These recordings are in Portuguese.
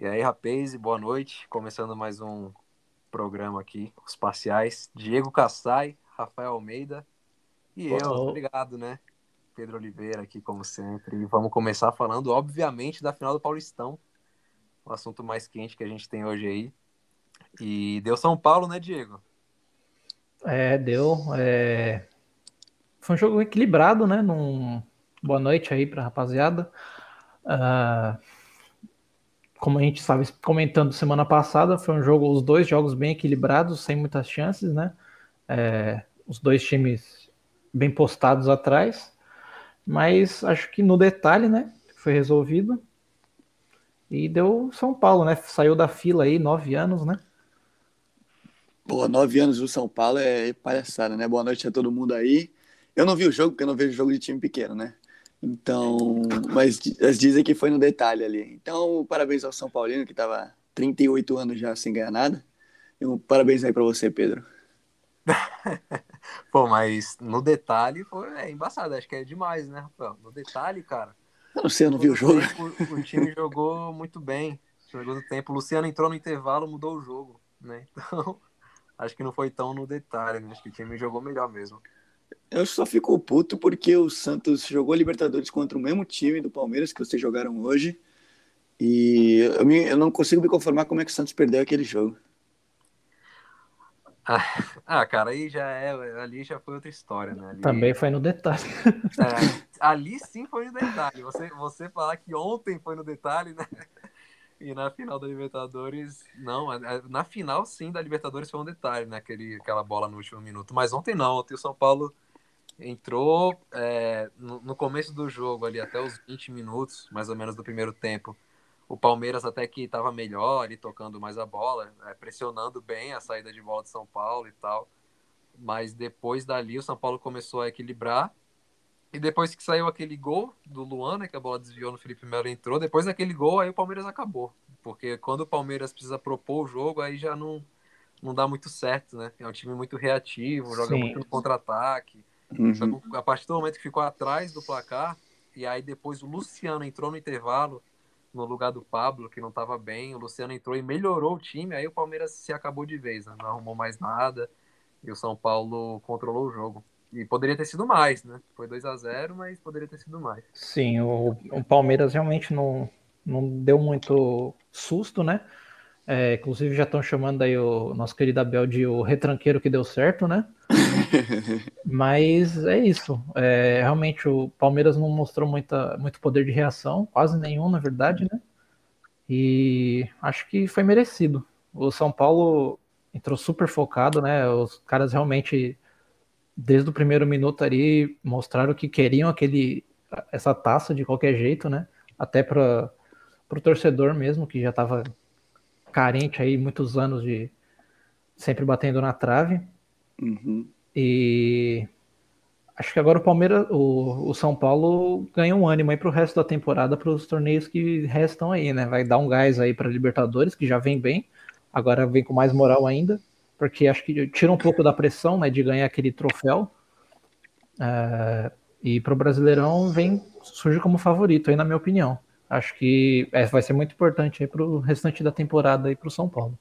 E aí, rapaz, boa noite. Começando mais um programa aqui, os parciais. Diego Cassai, Rafael Almeida e eu, obrigado, né? Pedro Oliveira aqui, como sempre. E vamos começar falando, obviamente, da final do Paulistão. O assunto mais quente que a gente tem hoje aí. E deu São Paulo, né, Diego? É, deu. É... Foi um jogo equilibrado, né? Num... Boa noite aí pra rapaziada. Uh como a gente estava comentando semana passada, foi um jogo, os dois jogos bem equilibrados, sem muitas chances, né? É, os dois times bem postados atrás, mas acho que no detalhe, né? Foi resolvido e deu São Paulo, né? Saiu da fila aí, nove anos, né? Pô, nove anos do São Paulo é palhaçada, né? Boa noite a todo mundo aí. Eu não vi o jogo, porque eu não vejo jogo de time pequeno, né? Então, mas eles dizem que foi no detalhe ali. Então, parabéns ao São Paulino, que estava 38 anos já sem ganhar nada. E um parabéns aí para você, Pedro. Pô, mas no detalhe foi é, embaçado, acho que é demais, né, Rafael? No detalhe, cara. Eu não sei, eu não vi o jogo. Tempo, o time jogou muito bem. Segundo tempo, o Luciano entrou no intervalo, mudou o jogo, né? Então, acho que não foi tão no detalhe, né? Acho que o time jogou melhor mesmo. Eu só fico puto porque o Santos jogou Libertadores contra o mesmo time do Palmeiras que vocês jogaram hoje. E eu, me, eu não consigo me conformar como é que o Santos perdeu aquele jogo. Ah, ah, cara, aí já é. Ali já foi outra história, né? Ali, Também foi no detalhe. É, ali sim foi no detalhe. Você, você falar que ontem foi no detalhe, né? E na final da Libertadores, não, na final sim da Libertadores foi um detalhe, né? Aquele, aquela bola no último minuto. Mas ontem não, ontem o São Paulo entrou é, no, no, começo do jogo ali, até os 20 minutos, mais ou menos, do primeiro tempo. O Palmeiras até que estava melhor ali, tocando mais a bola, é, pressionando bem a saída de bola de São Paulo e tal. Mas depois dali o São Paulo começou a equilibrar e depois que saiu aquele gol do Luan, né, que a bola desviou no Felipe Melo entrou, depois daquele gol aí o Palmeiras acabou. Porque quando o Palmeiras precisa propor o jogo, aí já não, não dá muito certo, né? É um time muito reativo, joga Sim. muito no contra-ataque. Uhum. A partir do momento que ficou atrás do placar, e aí depois o Luciano entrou no intervalo, no lugar do Pablo, que não estava bem, o Luciano entrou e melhorou o time, aí o Palmeiras se acabou de vez, né? não arrumou mais nada, e o São Paulo controlou o jogo. E poderia ter sido mais, né? Foi 2 a 0 mas poderia ter sido mais. Sim, o, o Palmeiras realmente não, não deu muito susto, né? É, inclusive já estão chamando aí o nosso querido Abel de o retranqueiro que deu certo, né? Mas é isso. É, realmente o Palmeiras não mostrou muita, muito poder de reação, quase nenhum, na verdade, né? E acho que foi merecido. O São Paulo entrou super focado, né? Os caras realmente desde o primeiro minuto ali mostraram que queriam aquele essa taça de qualquer jeito, né? Até para o torcedor mesmo que já estava carente aí muitos anos de sempre batendo na trave. Uhum. E acho que agora o Palmeiras, o, o São Paulo ganha um ânimo aí para o resto da temporada para os torneios que restam aí, né? Vai dar um gás aí para Libertadores que já vem bem, agora vem com mais moral ainda porque acho que tira um pouco da pressão né, de ganhar aquele troféu. É, e para o Brasileirão vem surge como favorito aí, na minha opinião. Acho que é, vai ser muito importante para o restante da temporada para o São Paulo.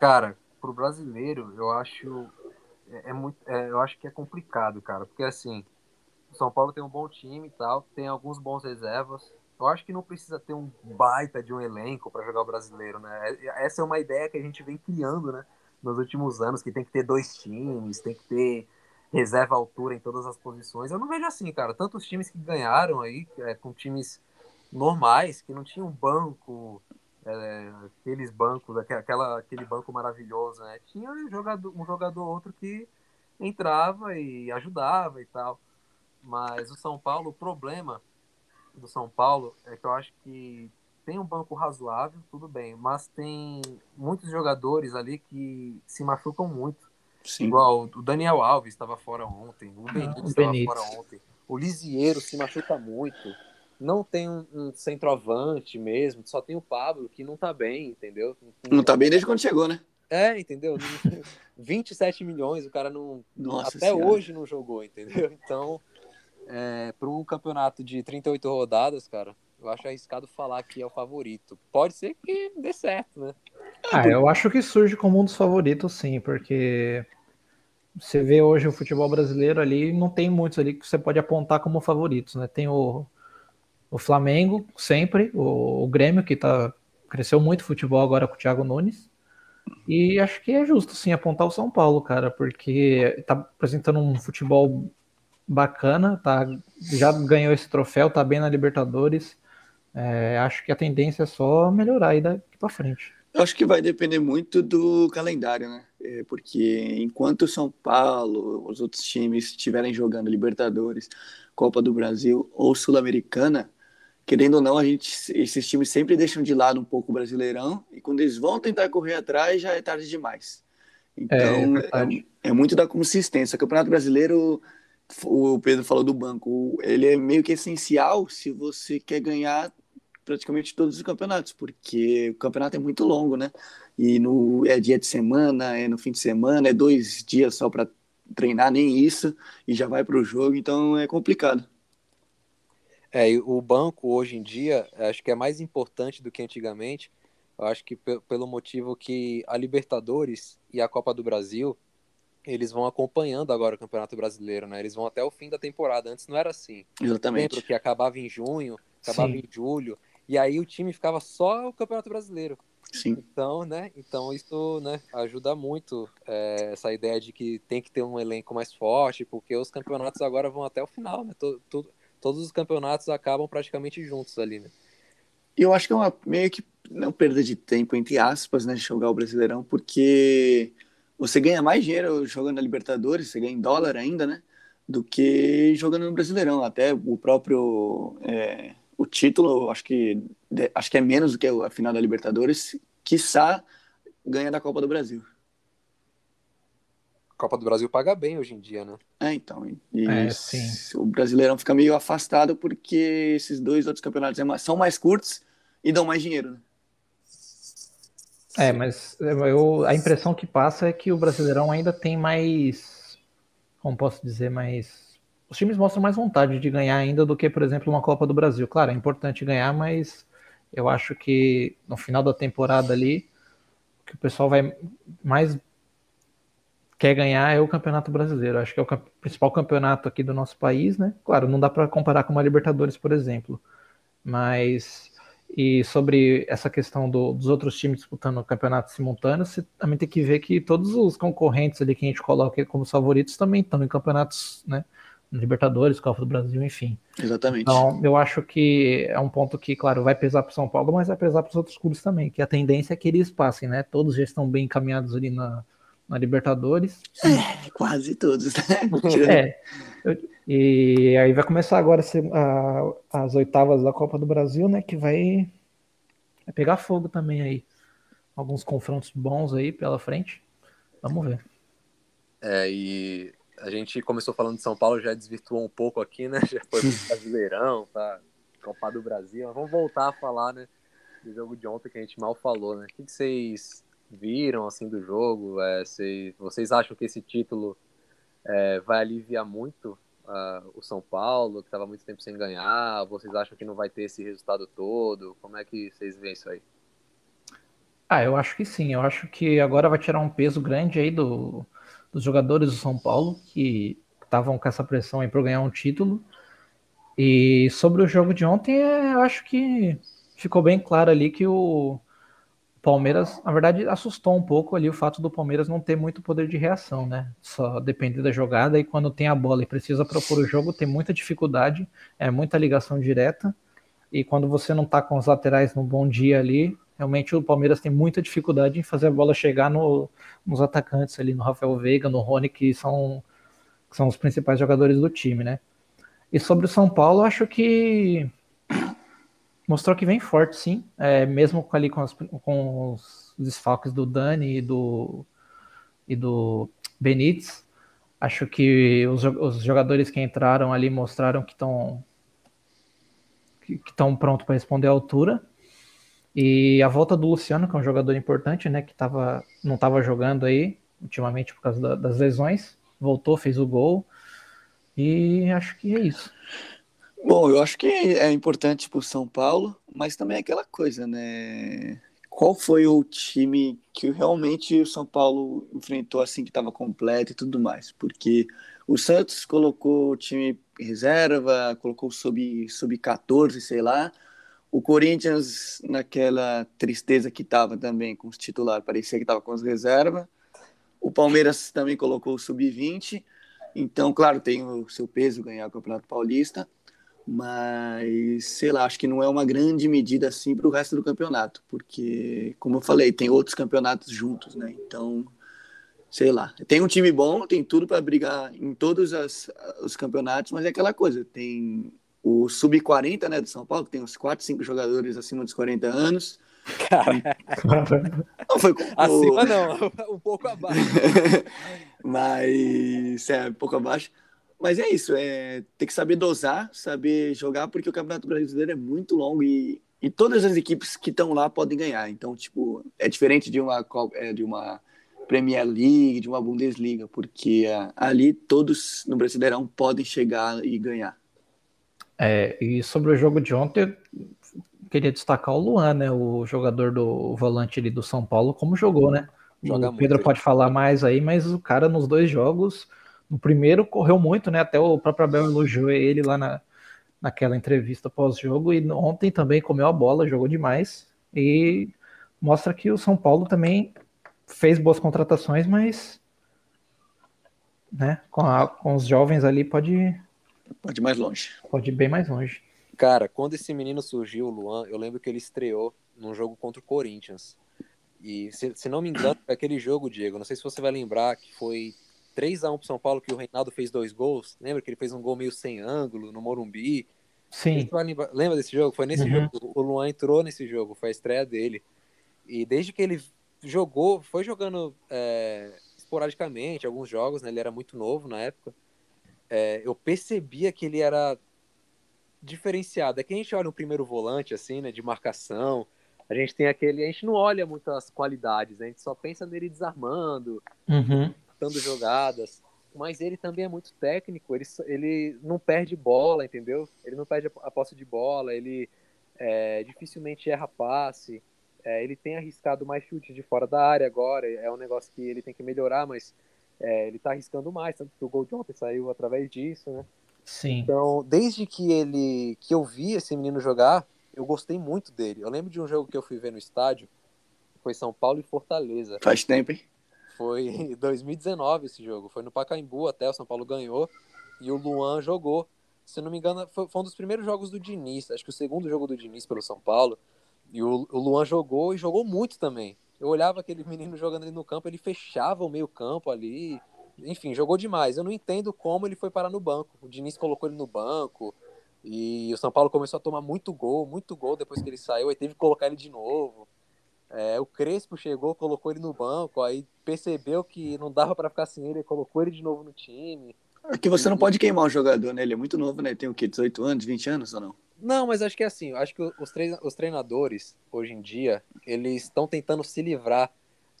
Cara, para o brasileiro, eu acho é, é muito, é, eu acho que é complicado, cara, porque assim, o São Paulo tem um bom time e tal, tem alguns bons reservas, eu acho que não precisa ter um baita de um elenco para jogar o brasileiro, né? Essa é uma ideia que a gente vem criando, né? Nos últimos anos, que tem que ter dois times, tem que ter reserva altura em todas as posições. Eu não vejo assim, cara. Tantos times que ganharam aí, é, com times normais, que não tinham banco, é, aqueles bancos, aquela, aquele banco maravilhoso, né? Tinha um jogador, um jogador outro que entrava e ajudava e tal. Mas o São Paulo, o problema do São Paulo é que eu acho que tem um banco razoável, tudo bem, mas tem muitos jogadores ali que se machucam muito. Sim. Igual o Daniel Alves estava fora ontem, o Benítez estava fora ontem, o Lisieiro se machuca muito. Não tem um, um, centroavante mesmo, só tem o Pablo que não tá bem, entendeu? Não, não tá bem desde quando chegou, né? É, entendeu? 27 milhões, o cara não. Nossa até senhora. hoje não jogou, entendeu? Então, é, para um campeonato de 38 rodadas, cara, eu acho arriscado falar que é o favorito. Pode ser que dê certo, né? Ah, eu acho que surge como um dos favoritos, sim, porque você vê hoje o futebol brasileiro ali, não tem muitos ali que você pode apontar como favoritos, né? Tem o, o Flamengo, sempre, o, o Grêmio, que tá, cresceu muito o futebol agora com o Thiago Nunes. E acho que é justo, sim, apontar o São Paulo, cara, porque tá apresentando um futebol bacana, tá, já ganhou esse troféu, tá bem na Libertadores. É, acho que a tendência é só melhorar aí daqui para frente. Eu acho que vai depender muito do calendário, né? É, porque enquanto o São Paulo, os outros times estiverem jogando Libertadores, Copa do Brasil ou Sul-Americana, querendo ou não, a gente, esses times sempre deixam de lado um pouco o Brasileirão e quando eles vão tentar correr atrás já é tarde demais. Então é, é, é muito da consistência. O Campeonato Brasileiro o Pedro falou do banco, ele é meio que essencial se você quer ganhar praticamente todos os campeonatos, porque o campeonato é muito longo, né? E no, é dia de semana, é no fim de semana, é dois dias só para treinar, nem isso, e já vai para o jogo, então é complicado. É, o banco hoje em dia, acho que é mais importante do que antigamente, eu acho que pelo motivo que a Libertadores e a Copa do Brasil, eles vão acompanhando agora o Campeonato Brasileiro, né? Eles vão até o fim da temporada. Antes não era assim. Exatamente. Lembro que acabava em junho, acabava Sim. em julho, e aí o time ficava só o Campeonato Brasileiro. Sim. Então, né? Então isso, né, ajuda muito é, essa ideia de que tem que ter um elenco mais forte, porque os campeonatos agora vão até o final, né? Todo, todos os campeonatos acabam praticamente juntos ali, né? Eu acho que é uma meio que não perda de tempo entre aspas, né, jogar o Brasileirão, porque você ganha mais dinheiro jogando na Libertadores, você ganha em dólar ainda, né? Do que jogando no Brasileirão. Até o próprio é, o título, acho que acho que é menos do que a final da Libertadores, quiçá ganha da Copa do Brasil. A Copa do Brasil paga bem hoje em dia, né? É, então. E é, o Brasileirão fica meio afastado porque esses dois outros campeonatos é são mais curtos e dão mais dinheiro, né? É, mas eu, a impressão que passa é que o Brasileirão ainda tem mais. Como posso dizer, mais. Os times mostram mais vontade de ganhar ainda do que, por exemplo, uma Copa do Brasil. Claro, é importante ganhar, mas eu acho que no final da temporada ali, o que o pessoal vai mais quer ganhar é o Campeonato Brasileiro. Acho que é o principal campeonato aqui do nosso país, né? Claro, não dá para comparar com uma Libertadores, por exemplo, mas e sobre essa questão do, dos outros times disputando campeonatos simultâneos, você também tem que ver que todos os concorrentes ali que a gente coloca como favoritos também estão em campeonatos, né? Libertadores, Copa do Brasil, enfim. Exatamente. Então, eu acho que é um ponto que, claro, vai pesar para o São Paulo, mas vai pesar para os outros clubes também, que a tendência é que eles passem, né? Todos já estão bem encaminhados ali na, na Libertadores. É, quase todos, né? é. E aí vai começar agora as oitavas da Copa do Brasil, né? Que vai, vai pegar fogo também aí. Alguns confrontos bons aí pela frente. Vamos ver. É, e a gente começou falando de São Paulo, já desvirtuou um pouco aqui, né? Já foi pro Brasileirão, tá? Copa do Brasil. Mas vamos voltar a falar, né? Do jogo de ontem que a gente mal falou, né? O que vocês viram, assim, do jogo? É, se, vocês acham que esse título é, vai aliviar muito uh, o São Paulo, que estava muito tempo sem ganhar? Vocês acham que não vai ter esse resultado todo? Como é que vocês veem isso aí? Ah, eu acho que sim. Eu acho que agora vai tirar um peso grande aí do, dos jogadores do São Paulo que estavam com essa pressão aí para ganhar um título. E sobre o jogo de ontem, é, eu acho que ficou bem claro ali que o, Palmeiras, na verdade, assustou um pouco ali o fato do Palmeiras não ter muito poder de reação, né? Só depender da jogada e quando tem a bola e precisa propor o jogo, tem muita dificuldade, é muita ligação direta. E quando você não tá com os laterais no bom dia ali, realmente o Palmeiras tem muita dificuldade em fazer a bola chegar no, nos atacantes ali, no Rafael Veiga, no Rony, que são, que são os principais jogadores do time, né? E sobre o São Paulo, acho que mostrou que vem forte, sim. É, mesmo ali com, as, com os desfalques do Dani e do, e do Benítez. Acho que os, os jogadores que entraram ali mostraram que estão que estão prontos para responder à altura. E a volta do Luciano, que é um jogador importante, né, que tava, não estava jogando aí ultimamente por causa da, das lesões, voltou, fez o gol. E acho que é isso. Bom, eu acho que é importante para o São Paulo, mas também é aquela coisa, né? Qual foi o time que realmente o São Paulo enfrentou assim que estava completo e tudo mais? Porque o Santos colocou o time reserva, colocou sub, sub 14, sei lá. O Corinthians, naquela tristeza que estava também com os titulares, parecia que estava com as reservas. O Palmeiras também colocou o sub-20. Então, claro, tem o seu peso ganhar o Campeonato Paulista, mas sei lá, acho que não é uma grande medida assim para o resto do campeonato, porque, como eu falei, tem outros campeonatos juntos, né? Então, sei lá, tem um time bom, tem tudo para brigar em todos as, os campeonatos, mas é aquela coisa, tem o sub-40, né, do São Paulo, que tem uns 4, 5 jogadores acima dos 40 anos. Cara, não foi acima o... não, um pouco abaixo. mas é um pouco abaixo. Mas é isso, é ter que saber dosar, saber jogar, porque o Campeonato Brasileiro é muito longo e, e todas as equipes que estão lá podem ganhar. Então, tipo, é diferente de uma é, de uma Premier League, de uma Bundesliga, porque uh, ali todos no Brasileirão podem chegar e ganhar. É, e sobre o jogo de ontem, eu queria destacar o Luan, né, o jogador do volante ali do São Paulo, como jogou, né? Joga o Pedro muito, pode falar mais aí, mas o cara nos dois jogos, no primeiro correu muito, né? Até o próprio Abel elogiou ele lá na, naquela entrevista pós-jogo e ontem também comeu a bola, jogou demais e mostra que o São Paulo também fez boas contratações, mas né, com, a, com os jovens ali pode pode ir mais longe. Pode ir bem mais longe. Cara, quando esse menino surgiu, o Luan, eu lembro que ele estreou num jogo contra o Corinthians. E se, se não me engano, aquele jogo, Diego, não sei se você vai lembrar que foi 3 a 1 pro São Paulo que o Reinaldo fez dois gols. Lembra que ele fez um gol meio sem ângulo no Morumbi? Sim. Lembra desse jogo? Foi nesse uhum. jogo. O Luan entrou nesse jogo, foi a estreia dele. E desde que ele jogou, foi jogando é, esporadicamente alguns jogos, né? Ele era muito novo na época. É, eu percebia que ele era diferenciado. É que a gente olha no primeiro volante, assim, né? De marcação. A gente tem aquele. A gente não olha muito as qualidades, a gente só pensa nele desarmando, uhum. Dando jogadas. Mas ele também é muito técnico, ele, ele não perde bola, entendeu? Ele não perde a posse de bola, ele é, dificilmente erra passe. É, ele tem arriscado mais chutes de fora da área agora, é um negócio que ele tem que melhorar, mas é, ele está arriscando mais, tanto que o gol de ontem saiu através disso, né? Sim. Então, desde que ele que eu vi esse menino jogar, eu gostei muito dele. Eu lembro de um jogo que eu fui ver no estádio, foi São Paulo e Fortaleza. Faz tempo, hein? Foi em 2019 esse jogo, foi no Pacaembu até, o São Paulo ganhou e o Luan jogou. Se não me engano, foi, foi um dos primeiros jogos do Diniz, acho que o segundo jogo do Diniz pelo São Paulo. E o, o Luan jogou e jogou muito também. Eu olhava aquele menino jogando ali no campo, ele fechava o meio campo ali. Enfim, jogou demais. Eu não entendo como ele foi parar no banco. O Diniz colocou ele no banco. E o São Paulo começou a tomar muito gol, muito gol depois que ele saiu. Aí teve que colocar ele de novo. É, o Crespo chegou, colocou ele no banco. Aí percebeu que não dava para ficar sem ele, colocou ele de novo no time. É que você não pode queimar o jogador, né? Ele é muito novo, né? Tem o quê? 18 anos, 20 anos ou não? Não, mas acho que é assim, acho que os, trein os treinadores, hoje em dia, eles estão tentando se livrar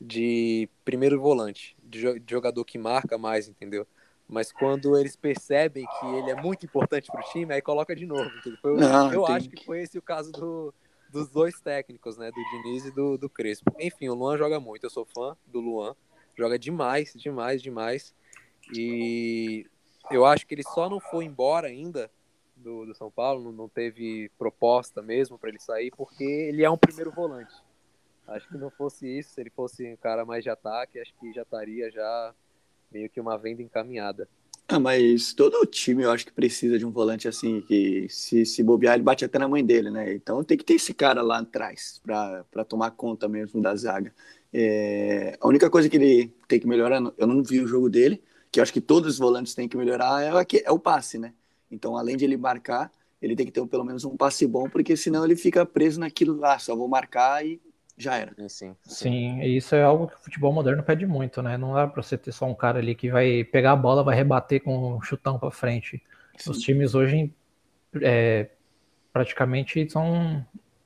de primeiro volante, de, jo de, jogador que marca mais, entendeu? Mas quando eles percebem que ele é muito importante para o time, aí coloca de novo. Foi, Não, eu acho que foi esse o caso do, dos dois técnicos, né? Do Diniz e do, do Crespo. Enfim, o Luan joga muito, eu sou fã do Luan. Joga demais, demais, demais. E eu acho que ele só não foi embora ainda do, do São Paulo, não teve proposta mesmo para ele sair, porque ele é um primeiro volante. Acho que não fosse isso, se ele fosse um cara mais de ataque, acho que já estaria já meio que uma venda encaminhada. Ah, mas todo time eu acho que precisa de um volante assim, que se, se bobear, ele bate até na mãe dele, né? Então tem que ter esse cara lá atrás para tomar conta mesmo da zaga. É, a única coisa que ele tem que melhorar, eu não vi o jogo dele, que eu acho que todos os volantes têm que melhorar, é, é o passe, né? Então, além de ele marcar, ele tem que ter pelo menos um passe bom, porque senão ele fica preso naquilo lá, só vou marcar e já era. Sim, sim. sim isso é algo que o futebol moderno pede muito, né? Não dá para você ter só um cara ali que vai pegar a bola, vai rebater com um chutão para frente. Sim. Os times hoje é, praticamente são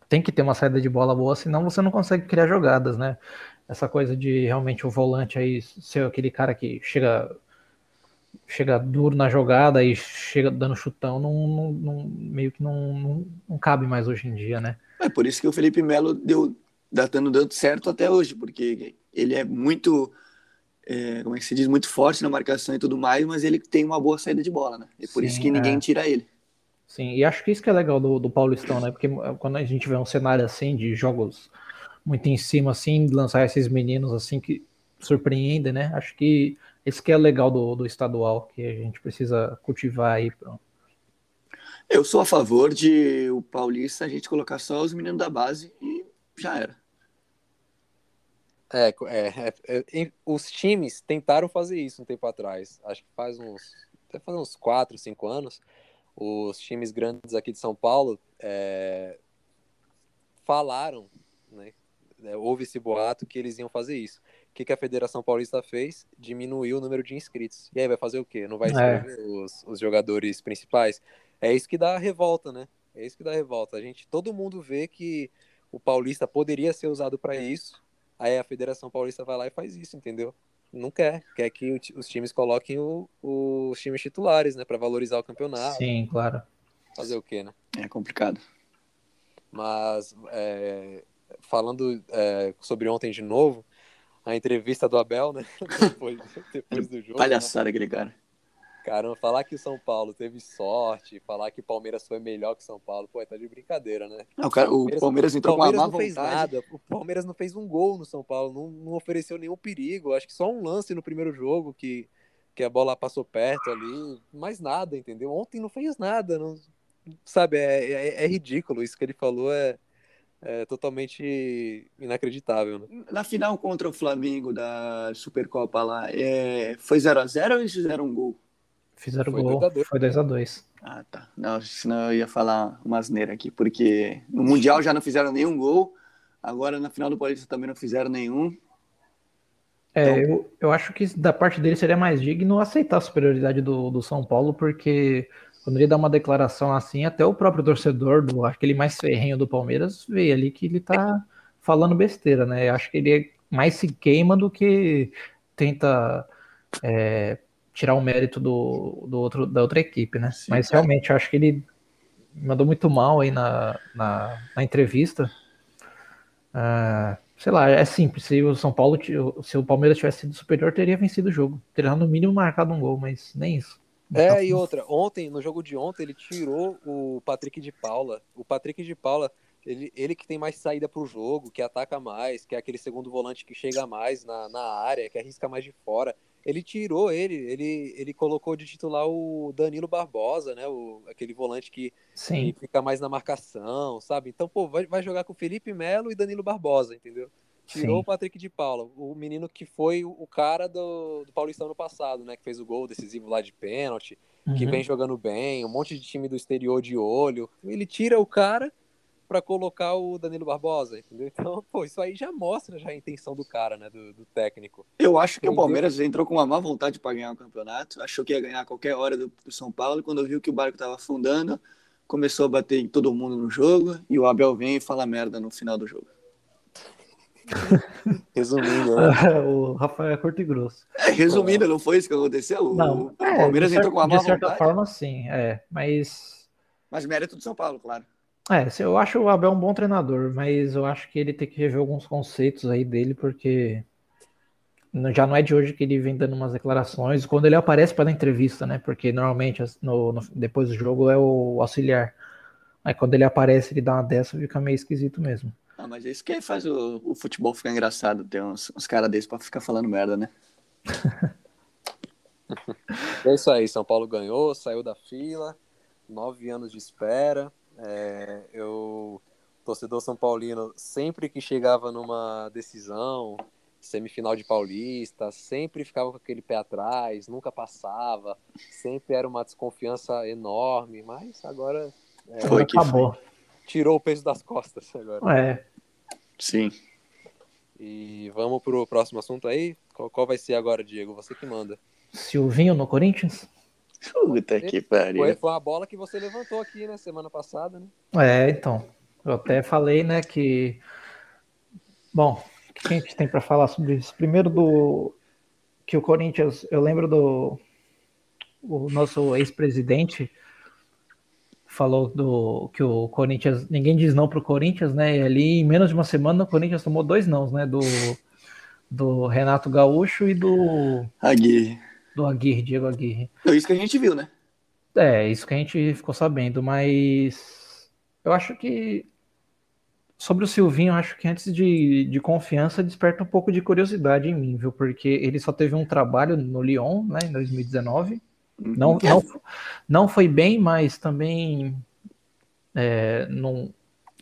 tem que ter uma saída de bola boa, senão você não consegue criar jogadas, né? Essa coisa de realmente o volante aí ser aquele cara que chega chega duro na jogada e chega dando chutão, não, não, não meio que não, não, não, cabe mais hoje em dia, né? É por isso que o Felipe Melo deu, datando dando certo até hoje, porque ele é muito, é, como é que se diz, muito forte na marcação e tudo mais, mas ele tem uma boa saída de bola, né? É por Sim, isso que ninguém é. tira ele. Sim, e acho que isso que é legal do, do Paulistão, né? Porque quando a gente vê um cenário assim de jogos muito em cima, assim, lançar esses meninos assim que surpreendem, né? Acho que esse que é legal do, do estadual, que a gente precisa cultivar aí. Eu sou a favor de o Paulista a gente colocar só os meninos da base e já era. É, é, é, é, os times tentaram fazer isso um tempo atrás. Acho que faz uns, até faz uns 4, 5 anos. Os times grandes aqui de São Paulo é, falaram, né, é, houve esse boato que eles iam fazer isso que, que a Federação Paulista fez? Diminuiu o número de inscritos. E aí vai fazer o quê? Não vai inscrever é. os, os jogadores principais? É isso que dá a revolta, né? É isso que dá a revolta. A gente, todo mundo vê que o Paulista poderia ser usado para isso. Aí a Federação Paulista vai lá e faz isso, entendeu? Não quer. Quer que os times coloquem o, os times titulares, né? Para valorizar o campeonato. Sim, claro. Fazer o quê, né? É complicado. Mas, é, falando é, sobre ontem de novo, a entrevista do Abel, né? depois, depois do jogo. Palhaçada né? aquele cara. Caramba, falar que o São Paulo teve sorte, falar que o Palmeiras foi melhor que o São Paulo, pô, tá de brincadeira, né? Não, cara, o Palmeiras, o Palmeiras entrou o Palmeiras com uma má não fez nada. O Palmeiras não fez um gol no São Paulo, não, não ofereceu nenhum perigo. Acho que só um lance no primeiro jogo que, que a bola passou perto ali, mais nada, entendeu? Ontem não fez nada, não, sabe? É, é, é ridículo. Isso que ele falou é, é totalmente inacreditável. Né? Na final contra o Flamengo da Supercopa lá, é, foi 0x0 ou eles fizeram um gol? Fizeram foi gol, foi 2x2. Ah, tá. Não, senão eu ia falar uma asneira aqui, porque no Mundial já não fizeram nenhum gol, agora na final do Paulista também não fizeram nenhum. É, então... eu, eu acho que da parte dele seria mais digno aceitar a superioridade do, do São Paulo, porque quando ele dá uma declaração assim, até o próprio torcedor, do aquele mais ferrenho do Palmeiras, vê ali que ele tá falando besteira, né? Eu acho que ele mais se queima do que tenta é, tirar o mérito do, do outro, da outra equipe, né? Sim, Mas realmente, eu acho que ele mandou muito mal aí na, na, na entrevista. Uh, sei lá, é simples. Se o São Paulo, se o Palmeiras tivesse sido superior, teria vencido o jogo. Teria no mínimo marcado um gol, mas nem isso. É, e outra, ontem, no jogo de ontem, ele tirou o Patrick de Paula. O Patrick de Paula, ele, ele que tem mais saída pro jogo, que ataca mais, que é aquele segundo volante que chega mais na, na área, que arrisca mais de fora. Ele tirou ele, ele, ele colocou de titular o Danilo Barbosa, né? O, aquele volante que, que fica mais na marcação, sabe? Então, pô, vai, vai jogar com Felipe Melo e Danilo Barbosa, entendeu? Tirou Sim. o Patrick de Paula, o menino que foi o cara do, do Paulistão no passado, né? Que fez o gol decisivo lá de pênalti, uhum. que vem jogando bem, um monte de time do exterior de olho. Ele tira o cara para colocar o Danilo Barbosa, entendeu? Então, pô, isso aí já mostra já a intenção do cara, né? Do, do técnico. Eu acho que entendeu? o Palmeiras entrou com uma má vontade para ganhar o campeonato, achou que ia ganhar a qualquer hora do, do São Paulo, e quando viu que o barco estava afundando, começou a bater em todo mundo no jogo, e o Abel vem e fala merda no final do jogo. Resumindo, né? o Rafael é curto e grosso. É, resumindo, não foi isso que aconteceu? Não, o é, Palmeiras entrou com a má De certa vontade. forma, sim, é, mas... Mas mérito do São Paulo, claro. É, eu acho o Abel um bom treinador, mas eu acho que ele tem que rever alguns conceitos aí dele, porque já não é de hoje que ele vem dando umas declarações, quando ele aparece para dar entrevista, né? Porque normalmente no, no, depois do jogo é o auxiliar. Aí quando ele aparece, ele dá uma dessa, fica meio esquisito mesmo. Ah, mas é isso que faz o, o futebol ficar engraçado, ter uns, uns caras desses pra ficar falando merda, né? é isso aí, São Paulo ganhou, saiu da fila, nove anos de espera. É, eu, torcedor São Paulino, sempre que chegava numa decisão, semifinal de Paulista, sempre ficava com aquele pé atrás, nunca passava, sempre era uma desconfiança enorme, mas agora. É, foi que acabou. Foi tirou o peso das costas agora. É. Sim. E vamos pro próximo assunto aí? Qual, qual vai ser agora, Diego? Você que manda. Silvinho no Corinthians? Puta que pariu. Foi, foi uma bola que você levantou aqui, né, semana passada, né? É, então. Eu até falei, né, que. Bom, o que a gente tem para falar sobre isso? Primeiro do. Que o Corinthians. Eu lembro do. o nosso ex-presidente falou do que o Corinthians, ninguém diz não pro Corinthians, né? E ali em menos de uma semana o Corinthians tomou dois nãos, né? Do, do Renato Gaúcho e do Aguirre. Do Aguirre, Diego Aguirre. É isso que a gente viu, né? É, isso que a gente ficou sabendo, mas eu acho que sobre o Silvinho, eu acho que antes de, de confiança desperta um pouco de curiosidade em mim, viu? Porque ele só teve um trabalho no Lyon, né, em 2019. Não, não, não foi bem, mas também é, não,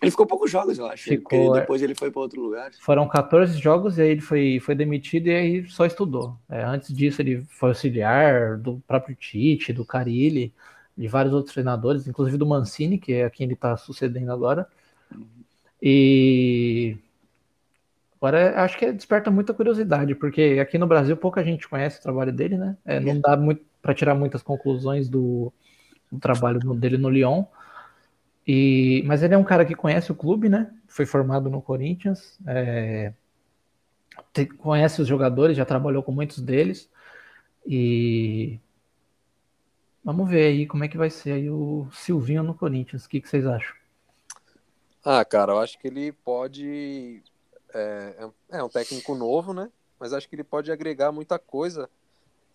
Ele ficou poucos jogos, eu acho. Ficou, é. depois ele foi para outro lugar. Foram 14 jogos e aí ele foi, foi demitido e aí só estudou. É, antes disso, ele foi auxiliar do próprio Tite, do Carilli, de vários outros treinadores, inclusive do Mancini, que é a quem ele está sucedendo agora. E agora acho que desperta muita curiosidade, porque aqui no Brasil pouca gente conhece o trabalho dele, né? É, não dá muito para tirar muitas conclusões do, do trabalho dele no Lyon. E, mas ele é um cara que conhece o clube, né? Foi formado no Corinthians, é, te- conhece os jogadores, já trabalhou com muitos deles. E vamos ver aí como é que vai ser aí o Silvinho no Corinthians. O que, que vocês acham? Ah, cara, eu acho que ele pode. É, é um técnico novo, né? Mas acho que ele pode agregar muita coisa,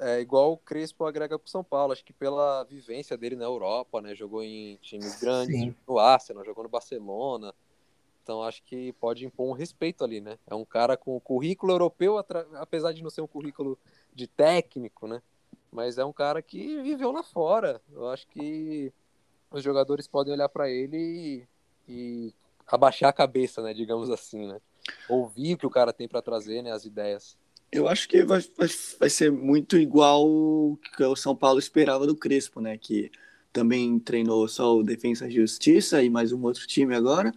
é, igual o Crespo agrega pro São Paulo. Acho que pela vivência dele na Europa, né? Jogou em times grandes, Sim. no Arsenal, jogou no Barcelona. Então acho que pode impor um respeito ali, né? É um cara com currículo europeu, apesar de não ser um currículo de técnico, né? Mas é um cara que viveu lá fora. Eu acho que os jogadores podem olhar para ele e, e abaixar a cabeça, né? Digamos assim, né? Ouvir o que o cara tem para trazer, né? As ideias. Eu acho que vai, vai, vai ser muito igual o que o São Paulo esperava do Crespo, né? Que também treinou só o Defensa e Justiça e mais um outro time agora.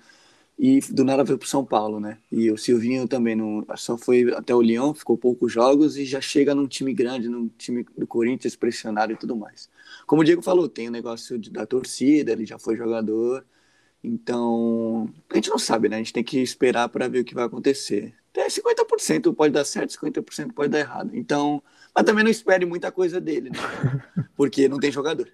E do nada veio pro São Paulo, né? E o Silvinho também não, só foi até o Lyon, ficou poucos jogos e já chega num time grande, num time do Corinthians pressionado e tudo mais. Como o Diego falou, tem o negócio de- da torcida, ele já foi jogador. Então, a gente não sabe, né? A gente tem que esperar para ver o que vai acontecer. Até 50% pode dar certo, 50% pode dar errado. Então, mas também não espere muita coisa dele, né? Porque não tem jogador.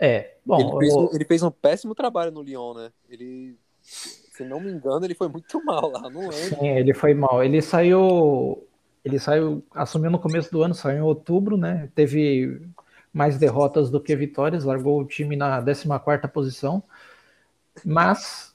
É, bom, ele, fez, eu- um- ele fez um péssimo trabalho no Lyon, né? Ele, se não me engano, ele foi muito mal lá. Não lembro. Sim, ele foi mal. Ele saiu. Ele saiu, assumiu no começo do ano, saiu em outubro, né? Teve mais derrotas do que vitórias, largou o time na 14 posição, mas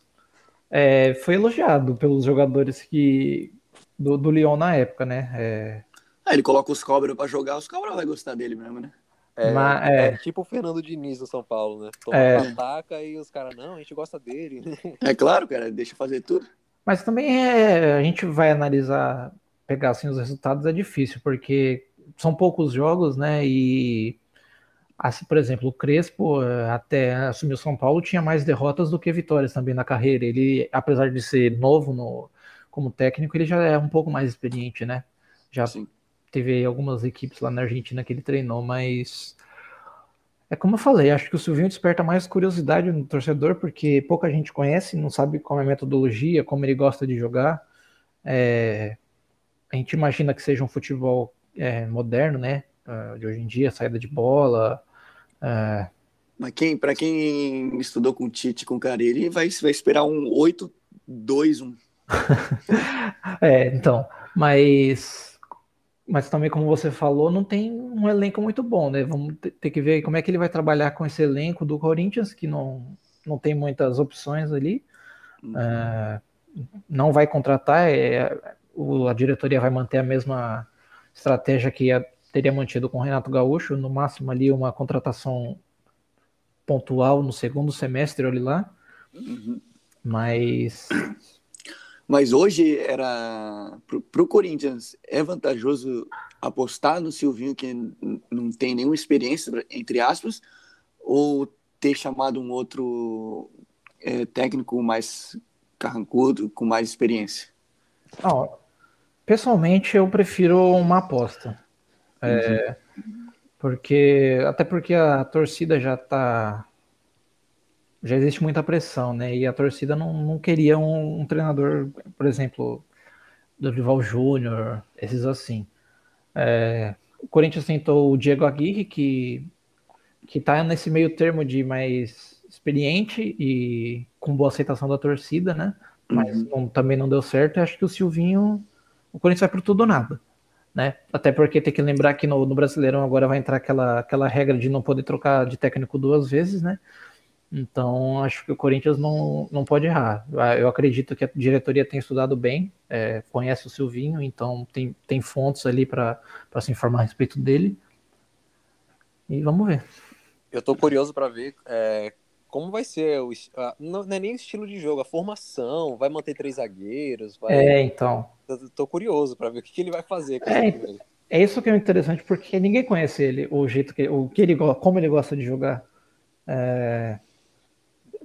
é, foi elogiado pelos jogadores que do, do Lyon na época, né? É, Aí ele coloca os cobras para jogar, os cobras vai gostar dele mesmo, né? É, Mas, é é. tipo o Fernando Diniz do São Paulo, né? Toma É. ataca e os caras, não, a gente gosta dele. É claro, cara, deixa fazer tudo. Mas também é, a gente vai analisar, pegar assim os resultados é difícil, porque são poucos jogos, né? E assim, por exemplo, o Crespo eh, até assumir o São Paulo tinha mais derrotas do que vitórias também na carreira. Ele, apesar de ser novo no, como técnico, ele já é um pouco mais experiente, né? Já Sim. teve algumas equipes lá na Argentina que ele treinou, mas é como eu falei, acho que o Silvinho desperta mais curiosidade no torcedor, porque pouca gente conhece, não sabe como é a metodologia, como ele gosta de jogar. É, a gente imagina que seja um futebol é, moderno, né? ah, De hoje em dia, saída de bola. É, Mas quem, para quem estudou com o Tite, com o Carille, vai, vai esperar um 8-2-1. É, então, mas, mas também, como você falou, não tem um elenco muito bom, né? Vamos te- ter que ver como é que ele vai trabalhar com esse elenco do Corinthians, que não, não tem muitas opções ali. É, não vai contratar, é, a diretoria vai manter a mesma estratégia que a- teria mantido com o Renato Gaúcho, no máximo ali uma contratação pontual no segundo semestre, olha lá, Uhum. mas Mas hoje era pro, pro Corinthians é vantajoso apostar no Silvinho que não tem nenhuma experiência entre aspas ou ter chamado um outro é, técnico mais carrancudo com mais experiência. Ó, pessoalmente, eu prefiro uma aposta. É, porque até porque a torcida já tá já existe muita pressão, né? E a torcida não, não queria um, um treinador, por exemplo, Dorival Júnior, esses assim. É, o Corinthians tentou o Diego Aguirre, que, que tá nesse meio termo de mais experiente e com boa aceitação da torcida, né? Mas uhum. não, também não deu certo. Eu acho que o Silvinho, o Corinthians vai por tudo ou nada. Né? Até porque tem que lembrar que no, no Brasileirão agora vai entrar aquela, aquela regra de não poder trocar de técnico duas vezes, né? Então, acho que o Corinthians não, não pode errar. Eu acredito que a diretoria tem estudado bem, é, conhece o Silvinho, então tem, tem fontes ali para se informar a respeito dele. E vamos ver. Eu estou curioso para ver é, como vai ser. O, a, não, é nem o estilo de jogo, a formação. Vai manter três zagueiros? Vai... É, então. Estou curioso para ver o que, que, ele vai fazer. É, é isso que é interessante, porque ninguém conhece ele, o jeito que, o que ele, como ele gosta de jogar. É,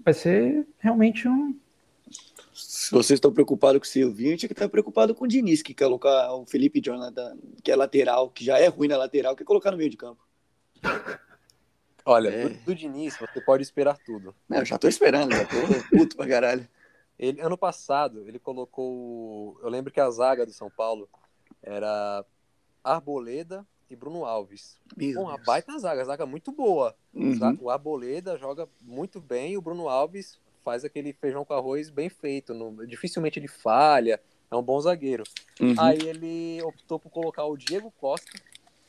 vai ser realmente um. Se vocês estão preocupados com o Silvinho, tinha que estar preocupado com o Diniz, que quer colocar o Felipe Jonathan, que é lateral, que já é ruim na lateral, quer colocar no meio de campo. Olha, é. do, do, Diniz, você pode esperar tudo. Não, eu já tô esperando, já tô puto pra caralho. Ele, ano passado, ele colocou. Eu lembro que a zaga do São Paulo era Arboleda, e Bruno Alves. Meu Bom, a baita zaga, zaga muito boa. Uhum. O Arboleda joga muito bem e o Bruno Alves faz aquele feijão com arroz bem feito. No, dificilmente ele falha, é um bom zagueiro. Uhum. Aí ele optou por colocar o Diego Costa,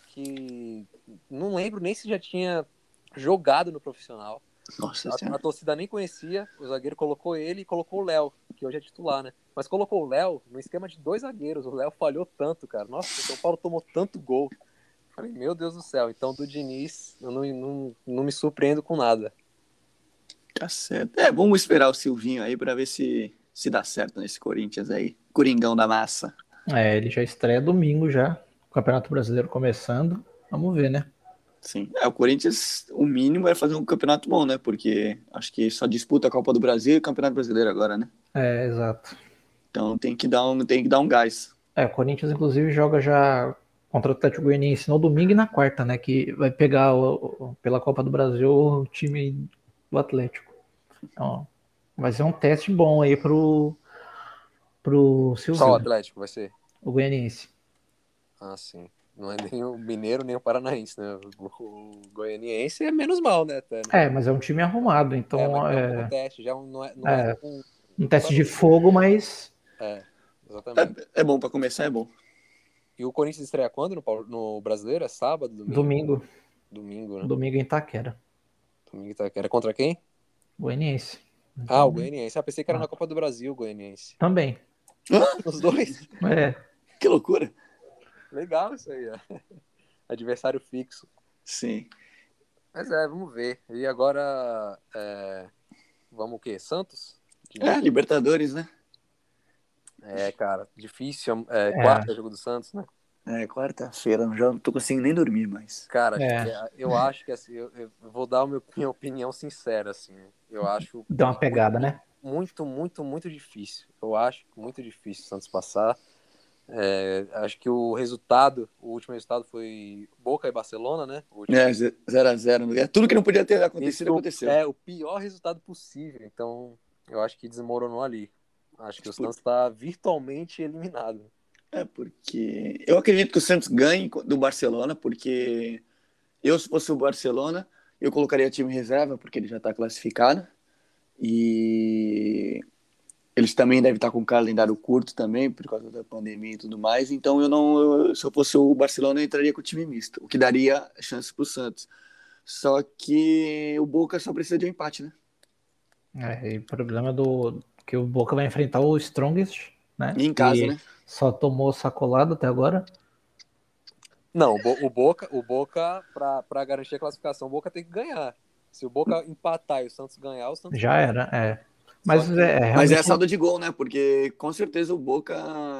que não lembro nem se já tinha jogado no profissional. Nossa a, a, torcida nem conhecia, o zagueiro colocou ele e colocou o Léo, que hoje é titular, né? Mas colocou o Léo no esquema de dois zagueiros. O Léo falhou tanto, cara. Nossa, o São Paulo tomou tanto gol. Falei, meu Deus do céu. Então, do Diniz, eu não, não, não me surpreendo com nada. Tá certo. É, vamos esperar o Silvinho aí para ver se, se dá certo nesse Corinthians aí. Coringão da massa. É, ele já estreia domingo já. O Campeonato Brasileiro começando. Vamos ver, né? Sim. É, o Corinthians, o mínimo é fazer um campeonato bom, né? Porque acho que só disputa a Copa do Brasil e o Campeonato Brasileiro agora, né? É, exato. Então tem que dar um, tem que dar um gás. É, o Corinthians, inclusive, joga já contra o Atlético Goianiense no domingo e na quarta, né? Que vai pegar o, o, pela Copa do Brasil o time do Atlético. Então, vai ser um teste bom aí pro, pro Silvio. Só o Atlético vai ser? O Goianiense. Ah, sim. Não é nem o Mineiro nem o Paranaense, né? O Goianiense é menos mal, né? Até, né? É, mas é um time arrumado, então. É, é... um teste, já não é, não é, é um... um teste de fogo, mas. É, exatamente. É, é bom para começar, é bom. E o Corinthians estreia quando no, no Brasileiro? É sábado? Domingo? Domingo. Domingo, né? Domingo em Itaquera. Domingo em Itaquera. Contra quem? Goianiense. Ah, o Goianiense. Ah, pensei que era ah. na Copa do Brasil, o Goianiense. Também. Os dois? É. Que loucura. Legal isso aí, ó. Adversário fixo. Sim. Mas é, vamos ver. E agora, é... vamos o quê? Santos? É, Libertadores, né? É, cara, difícil. É, é. Quarta jogo do Santos, né? É, quarta-feira, já não tô conseguindo nem dormir mais. Cara, é. eu acho que assim, eu, eu vou dar a minha opinião sincera, assim. Eu acho. Dá uma pegada, muito, né? Muito, muito, muito difícil. Eu acho muito difícil o Santos passar. É, acho que o resultado, o último resultado foi Boca e Barcelona, né? É, 0x0. É, tudo que não podia ter acontecido aconteceu. É, o pior resultado possível. Então, eu acho que desmoronou ali. Acho que o Santos está virtualmente eliminado. É, porque eu acredito que o Santos ganhe do Barcelona, porque eu, se fosse o Barcelona, eu colocaria time reserva, porque ele já está classificado. E eles também devem estar com um calendário curto também, por causa da pandemia e tudo mais. Então, eu não, eu, se eu fosse o Barcelona, eu entraria com o time misto, o que daria chance para o Santos. Só que o Boca só precisa de um empate, né? É, e o problema do, que o Boca vai enfrentar o Strongest, né? em casa, né? Só tomou sacolado até agora. Não, o Boca, o Boca para garantir a classificação, o Boca tem que ganhar. Se o Boca empatar e o Santos ganhar, o Santos já ganha. era, é. Mas é, é, realmente... Mas é saldo de gol, né? Porque com certeza o Boca,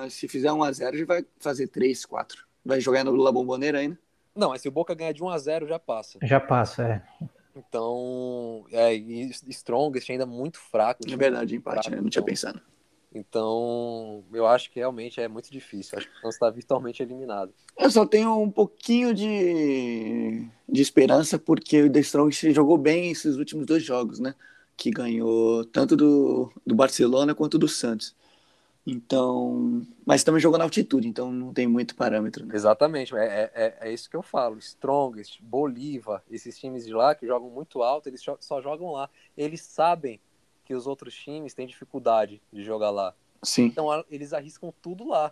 se fizer 1x0, já vai fazer 3, 4. Vai jogar no Lula Bomboneira ainda. Não, mas se o Boca ganhar de 1x0, já passa. Já passa, é. Então, é, e Strongest ainda muito fraco. É verdade, empate, fraco, né? Não tinha então, pensado. Então, eu acho que realmente é muito difícil. Acho que o Santos está virtualmente eliminado. Eu só tenho um pouquinho de, de esperança, porque o The Strongest jogou bem esses últimos dois jogos, né? Que ganhou tanto do, do Barcelona quanto do Santos. Então, mas também jogou na altitude, então não tem muito parâmetro. Né? Exatamente, é, é, é isso que eu falo. Strongest, Bolívar, esses times de lá que jogam muito alto, eles só jogam lá. Eles sabem que os outros times têm dificuldade de jogar lá. Sim. Então eles arriscam tudo lá.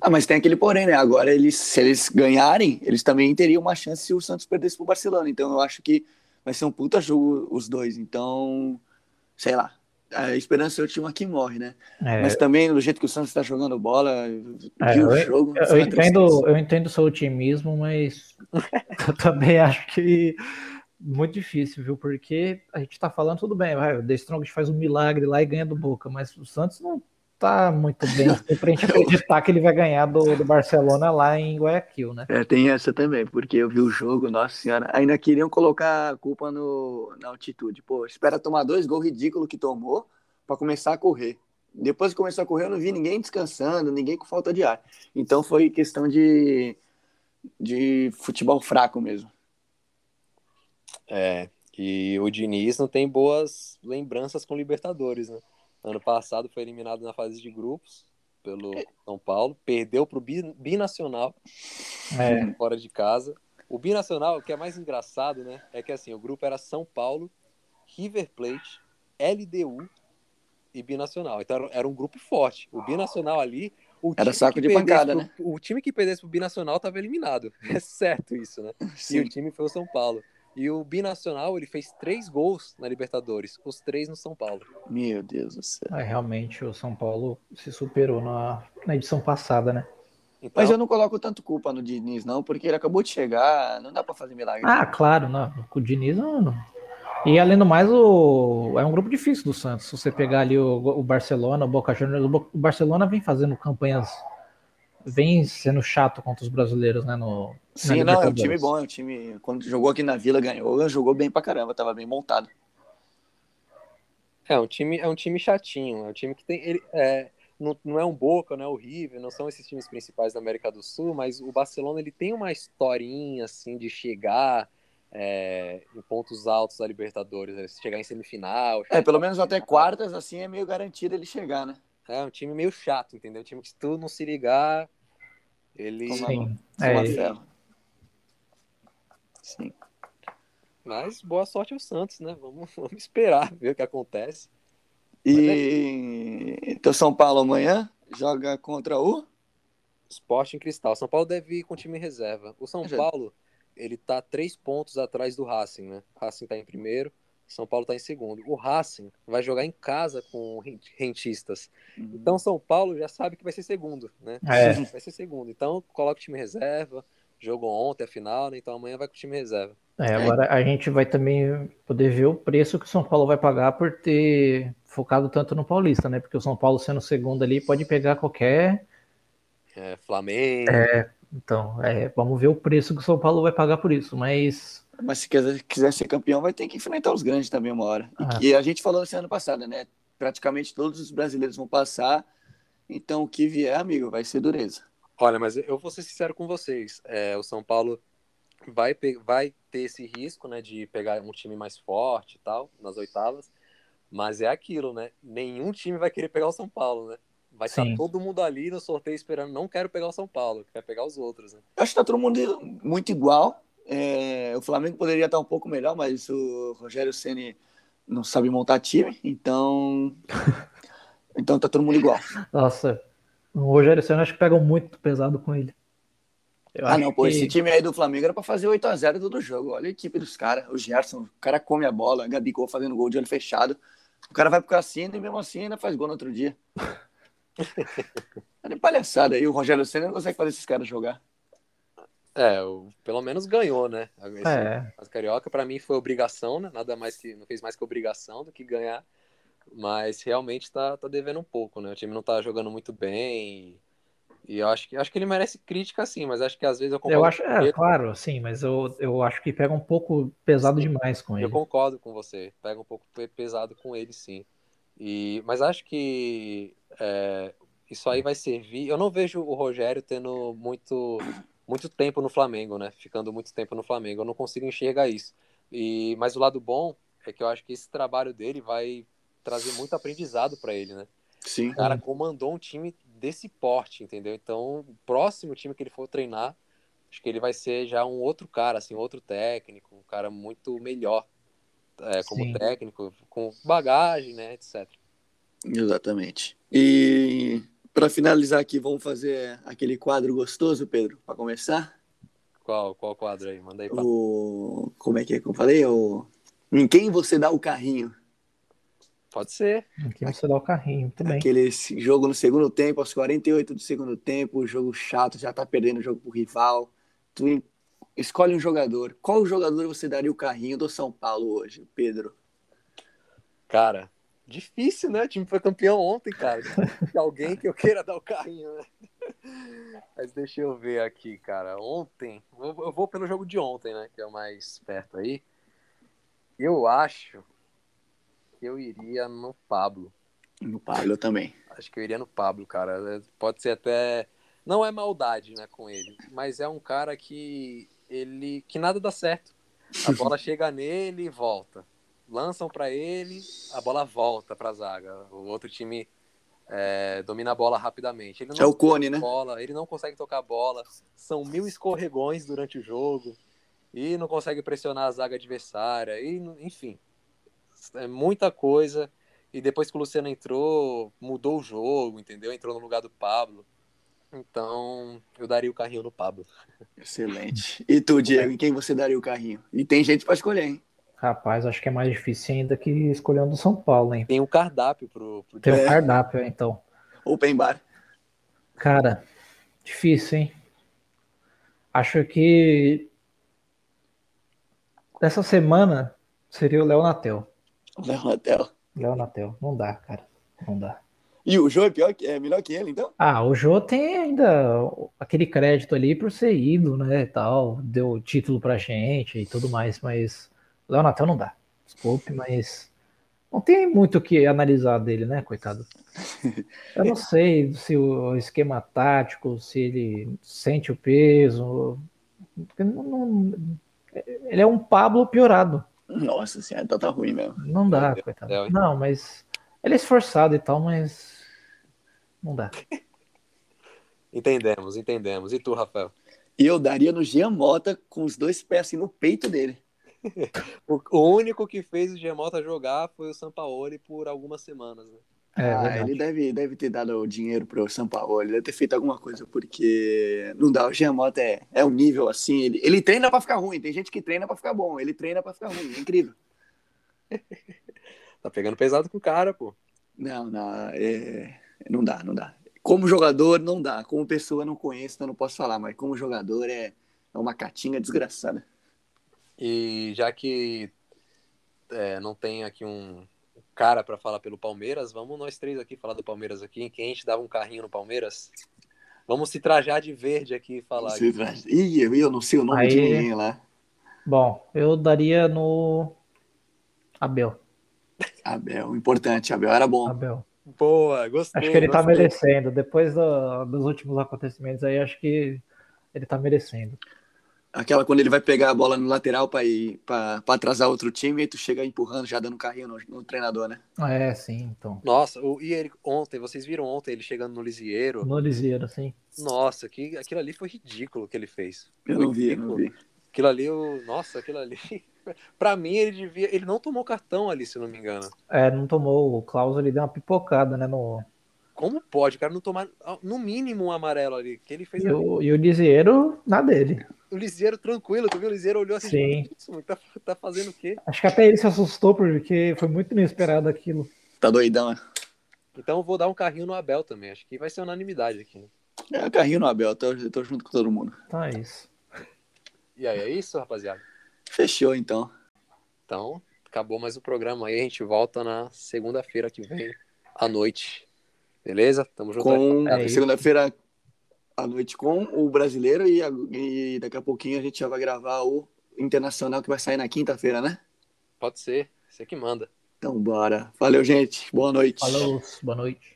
Ah, mas tem aquele porém, né? Agora eles, se eles ganharem, eles também teriam uma chance se o Santos perdesse pro Barcelona. Então eu acho que vai ser um puta jogo os dois. Então, sei lá a esperança do time aqui morre, né? É. Mas também, do jeito que o Santos está jogando bola, é, o jogo. Eu, eu entendo, eu entendo o seu otimismo, mas eu também acho que muito difícil, viu? Porque a gente tá falando tudo bem, vai, o The Strongest faz um milagre lá e ganha do Boca, mas o Santos não tá muito bem assim, pra gente acreditar que ele vai ganhar do, do Barcelona lá em Guayaquil, né? É, tem essa também, porque eu vi o jogo, nossa senhora, ainda queriam colocar a culpa no, na altitude. Pô, espera tomar dois gols ridículos que tomou para começar a correr. Depois que começou a correr, eu não vi ninguém descansando, ninguém com falta de ar. Então foi questão de, de futebol fraco mesmo. É, e o Diniz não tem boas lembranças com Libertadores, né? Ano passado foi eliminado na fase de grupos pelo São Paulo, perdeu para o Binacional é. fora de casa. O Binacional, o que é mais engraçado, né, é que assim, o grupo era São Paulo, River Plate, LDU e Binacional. Então era um grupo forte. O Binacional ali, era saco de pancada, pro, né? O time que perdesse pro Binacional estava eliminado. É certo isso, né? Sim. E o time foi o São Paulo. E o Binacional, ele fez três gols na Libertadores, os três no São Paulo. Meu Deus do céu. É, realmente, o São Paulo se superou na, na edição passada, né? Então... Mas eu não coloco tanto culpa no Diniz, não, porque ele acabou de chegar, não dá para fazer milagre. Ah, claro, não. O Diniz não, não. E além do mais, o... é um grupo difícil do Santos. Se você pegar ali o, o Barcelona, o Boca Juniors, o Barcelona vem fazendo campanhas vem sendo chato contra os brasileiros, né? No, Sim, não, é um time bom, é um time. Quando jogou aqui na Vila, ganhou, jogou bem pra caramba, tava bem montado. É um time, é um time chatinho, é um time que tem. Ele, é, não, não é um Boca, não é o River, não são esses times principais da América do Sul, mas o Barcelona ele tem uma historinha assim de chegar. É, em pontos altos da Libertadores, né? chegar em semifinal. É, pelo menos até quartas, assim, é meio garantido ele chegar, né? É um time meio chato, entendeu? Um time que se tu não se ligar, ele. Sim. É, Sim. Mas boa sorte ao Santos, né? Vamos, vamos esperar, ver o que acontece. E é... então São Paulo amanhã joga contra o Sport em Cristal. São Paulo deve ir com time reserva. O São Paulo, ele tá três pontos atrás do Racing, né? O Racing tá em primeiro, São Paulo tá em segundo. O Racing vai jogar em casa com rentistas. Uhum. Então São Paulo já sabe que vai ser segundo, né? É. Vai ser segundo. Então coloca o time reserva. Jogou ontem a final, né? Então amanhã vai com o time reserva. É, agora a gente vai também poder ver o preço que o São Paulo vai pagar por ter focado tanto no Paulista, né? Porque o São Paulo sendo segundo ali pode pegar qualquer. É, Flamengo. É, então, é, vamos ver o preço que o São Paulo vai pagar por isso, mas. Mas se quiser, quiser ser campeão, vai ter que enfrentar os grandes também uma hora. Ah. E, e a gente falou esse ano passado, né? Praticamente todos os brasileiros vão passar. Então o que vier, amigo, vai ser dureza. Olha, mas eu vou ser sincero com vocês. É, o São Paulo vai, vai ter esse risco, né, de pegar um time mais forte e tal, nas oitavas. Mas é aquilo, né? Nenhum time vai querer pegar o São Paulo, né? Vai estar todo mundo ali no sorteio esperando, não quero pegar o São Paulo, quer pegar os outros, né? Acho que tá todo mundo muito igual. É, o Flamengo poderia estar um pouco melhor, mas o Rogério Ceni não sabe montar time, então. então tá todo mundo igual. Nossa, o Rogério Senna acho que pegam muito pesado com ele. Eu ah, não, pô, que... esse time aí do Flamengo era pra fazer 8x0 todo jogo. Olha a equipe dos caras. O Gerson, o cara come a bola, Gabigol fazendo gol de olho fechado. O cara vai pro cassino e mesmo assim ainda faz gol no outro dia. é de palhaçada aí. O Rogério Senna não consegue fazer esses caras jogar. É, o, pelo menos ganhou, né? Esse, é. As Carioca, para mim, foi obrigação, né? Nada mais que. Não fez mais que obrigação do que ganhar. Mas realmente tá, tá devendo um pouco, né? O time não tá jogando muito bem. E, eu acho que, acho que ele merece crítica, sim, mas acho que às vezes eu concordo. Eu acho, é, claro, sim, mas eu, eu acho que pega um pouco pesado sim, demais com ele. Eu concordo com você, pega um pouco pesado com ele, sim. E, mas acho que é, isso aí vai servir. Eu não vejo o Rogério tendo muito, muito tempo no Flamengo, né? Ficando muito tempo no Flamengo. Eu não consigo enxergar isso. E, mas o lado bom é que eu acho que esse trabalho dele vai trazer muito aprendizado para ele, né? Sim. O cara comandou um time desse porte, entendeu? Então, o próximo time que ele for treinar, acho que ele vai ser já um outro cara, assim, outro técnico, um cara muito melhor é, como Sim. técnico, com bagagem, né, etc. Exatamente. E para finalizar aqui, vamos fazer aquele quadro gostoso, Pedro, para começar? Qual, qual quadro aí? Manda aí pra... O como é que é que eu falei? O em quem você dá o carrinho? Pode ser. Aqui você dá o carrinho, bem. Aquele jogo no segundo tempo, aos 48 do segundo tempo, jogo chato, já tá perdendo o jogo pro rival. Tu em- escolhe um jogador. Qual jogador você daria o carrinho do São Paulo hoje, Pedro? Cara, difícil, né? O time foi campeão ontem, cara. De alguém que eu queira dar o carrinho, né? Mas deixa eu ver aqui, cara. Ontem, eu vou pelo jogo de ontem, né? Que é o mais perto aí. Eu acho que eu iria no Pablo. No Pablo também. Acho que eu iria no Pablo, cara. Pode ser até. Não é maldade, né, com ele, mas é um cara que ele que nada dá certo. A bola chega nele e volta. Lançam pra ele, a bola volta pra zaga. O outro time é, domina a bola rapidamente. Ele não É o Cone, né? bola, ele não consegue tocar a bola. São mil escorregões durante o jogo e não consegue pressionar a zaga adversária. E, enfim, é muita coisa. E depois que o Luciano entrou, mudou o jogo, entendeu? Entrou no lugar do Pablo. Então, eu daria o carrinho no Pablo. Excelente. E tu, Diego, em quem você daria o carrinho? E tem gente para escolher, hein? Rapaz, acho que é mais difícil ainda que escolher um do São Paulo, hein? Tem um cardápio pro, pro Tem um É. cardápio, então. Open bar. Cara, difícil, hein? Acho que essa semana seria o Léo Natel. Léo Natel. Léo Natel. Não dá, cara. Não dá. E o Jô é, pior, que- é melhor que ele, então? Ah, o Jô tem ainda aquele crédito ali por ser ídolo, né, tal, deu título pra gente e tudo mais, mas Léo Natel não dá. Desculpe, mas não tem muito o que analisar dele, né, coitado. Eu não sei se o esquema tático, se ele sente o peso. não- não- ele é um Pablo piorado. Nossa senhora, então tá ruim mesmo. Não dá, Deus coitado. hein? Não, mas ele é esforçado e tal, mas não dá. Entendemos, entendemos. E tu, Rafael? E eu daria no Jean Mota com os dois pés assim no peito dele. O, único que fez o Gemota jogar foi o Sampaoli por algumas semanas. Né? É ah, ele deve, deve ter dado o dinheiro pro São Paulo, ele deve ter feito alguma coisa, porque não dá, o Jean Mota é, é um nível assim, ele, ele treina pra ficar ruim, tem gente que treina pra ficar bom, ele treina pra ficar ruim, é incrível. Tá pegando pesado com o cara, pô. Não, não, é, não dá, não dá. Como jogador, não dá, como pessoa, não conheço, então não posso falar, mas como jogador é, é uma catinga desgraçada. E já que é, não tem aqui um cara pra falar pelo Palmeiras, vamos nós três aqui falar do Palmeiras aqui. Quem a gente dava um carrinho no Palmeiras? Vamos se trajar de verde aqui e falar. Você traz- Ih, eu, não sei o nome Aí- de ninguém lá. Bom, eu daria no Abel. Abel, importante, Abel era bom. Abel. Boa, gostei. Acho que ele tá gostei. merecendo. Depois do- dos últimos acontecimentos aí, acho que ele tá merecendo. Aquela quando ele vai pegar a bola no lateral pra atrasar outro time e tu chega empurrando, já dando carrinho no, no treinador, né? É, sim, então. Nossa, o, e ele ontem, vocês viram ontem ele chegando no Lisieiro? No Liseiro, sim. Nossa, que, aquilo ali foi ridículo que ele fez. Eu Foi não vi, eu ridículo. não vi. Aquilo ali, eu, nossa, aquilo ali. pra mim, ele devia. Ele não tomou cartão ali, se eu não me engano. É, não tomou. O Klaus ele deu uma pipocada, né? No... Como pode o cara não tomar, no mínimo, um amarelo ali? Que ele fez E o, e o Liseiro, na dele. O Lisieiro tranquilo, tu viu? O Lisieiro olhou assim, Sim. "Isso, mano, tá, tá fazendo o quê? Acho que até ele se assustou, porque foi muito inesperado aquilo. Tá doidão, né? Então eu vou dar um carrinho no Abel também. Acho que vai ser unanimidade aqui. É, carrinho no Abel, tô, tô junto com todo mundo. É isso. E aí, é isso, rapaziada? Fechou, então. Então, acabou mais o programa aí. A gente volta na segunda-feira que vem, à noite. Beleza? Tamo junto. Com É segunda-feira à noite com o brasileiro e, a- e daqui a pouquinho a gente já vai gravar o internacional que vai sair na quinta-feira, né? Pode ser. Você que manda. Então bora. Valeu, gente. Boa noite. Falou, boa noite.